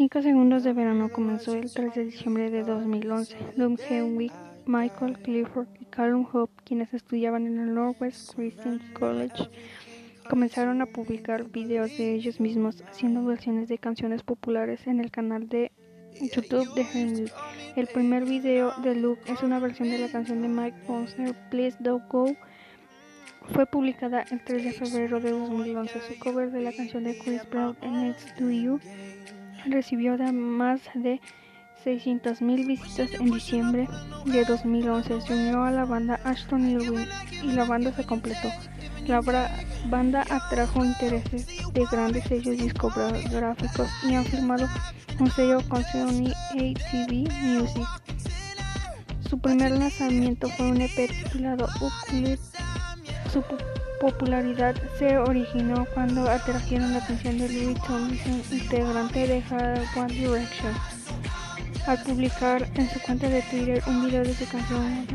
5 segundos de verano comenzó el 3 de diciembre de 2011. Doug Henwick, Michael Clifford y Callum Hope, quienes estudiaban en el Northwest Christian College, comenzaron a publicar videos de ellos mismos haciendo versiones de canciones populares en el canal de YouTube de Henwick. El primer video de Luke es una versión de la canción de Mike Posner, Please Don't Go. Fue publicada el 3 de febrero de 2011. Su cover de la canción de Chris Brown, Next to You, recibió más de 600.000 visitas en diciembre de 2011. Se unió a la banda Ashton Irwin y la banda se completó. La banda atrajo intereses de grandes sellos discográficos y han firmado un sello con Sony ATV Music. Su primer lanzamiento fue un EP titulado Uplift. Su popularidad se originó cuando atrajeron la atención de Louis Tomlinson, integrante de One Direction, al publicar en su cuenta de Twitter un video de su canción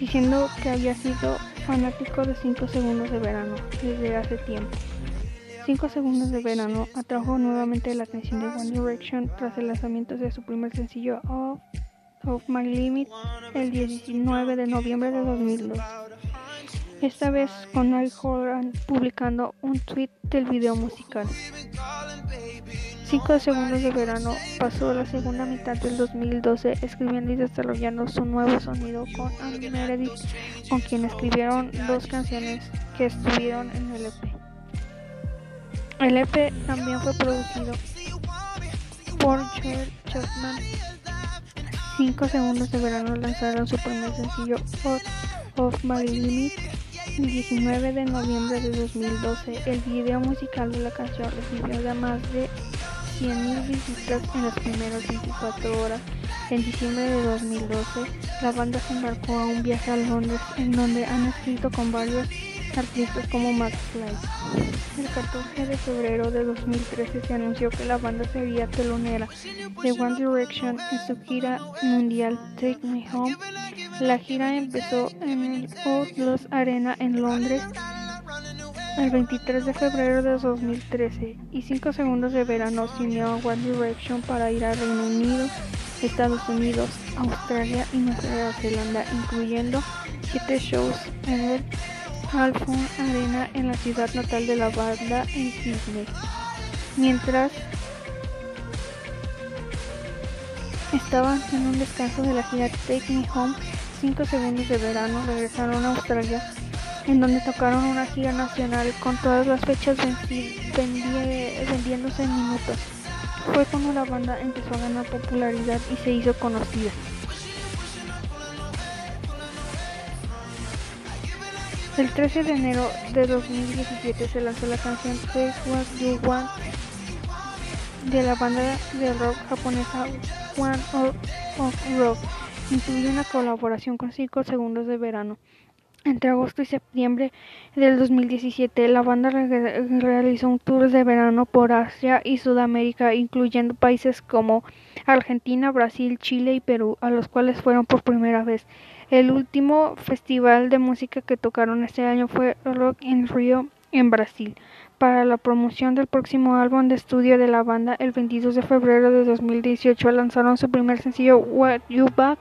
diciendo que había sido fanático de 5 segundos de verano desde hace tiempo. 5 segundos de verano atrajo nuevamente la atención de One Direction tras el lanzamiento de su primer sencillo Off, of My Limit el 19 de noviembre de 2002 esta vez con Niall Horan publicando un tweet del video musical. Cinco segundos de verano pasó la segunda mitad del 2012 escribiendo y desarrollando su nuevo sonido con Andy Meredith, con quien escribieron dos canciones que estuvieron en el EP. El EP también fue producido por Joel Chapman. Cinco segundos de verano lanzaron su primer sencillo of My Limit el 19 de noviembre de 2012, el video musical de la canción recibió ya más de 100.000 visitas en las primeras 24 horas. En diciembre de 2012, la banda se embarcó a un viaje a Londres en donde han escrito con varios artistas como Max Fly. El 14 de febrero de 2013 se anunció que la banda sería telonera de One Direction en su gira mundial Take Me Home la gira empezó en el Outlaws Arena en Londres el 23 de febrero de 2013 y 5 segundos de verano se unió a One Direction para ir a Reino Unido, Estados Unidos, Australia y Nueva Zelanda, incluyendo 7 shows en el Halfon Arena en la ciudad natal de la banda en Sydney. Mientras estaban en un descanso de la gira Take Me Home, 5 segundos de verano regresaron a Australia, en donde tocaron una gira nacional con todas las fechas vendiéndose en minutos. Fue cuando la banda empezó a ganar popularidad y se hizo conocida. El 13 de enero de 2017 se lanzó la canción Face What You Want de la banda de rock japonesa One of Rock incluye una colaboración con 5 segundos de verano. Entre agosto y septiembre del 2017, la banda realizó un tour de verano por Asia y Sudamérica, incluyendo países como Argentina, Brasil, Chile y Perú, a los cuales fueron por primera vez. El último festival de música que tocaron este año fue Rock in Rio en Brasil. Para la promoción del próximo álbum de estudio de la banda, el 22 de febrero de 2018 lanzaron su primer sencillo What You Back,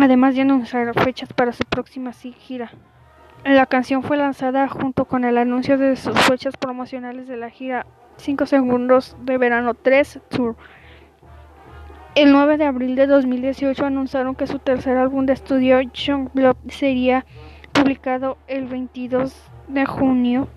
además de anunciar fechas para su próxima gira. La canción fue lanzada junto con el anuncio de sus fechas promocionales de la gira 5 segundos de verano 3 Tour. El 9 de abril de 2018 anunciaron que su tercer álbum de estudio, Young Blood, sería publicado el 22 de junio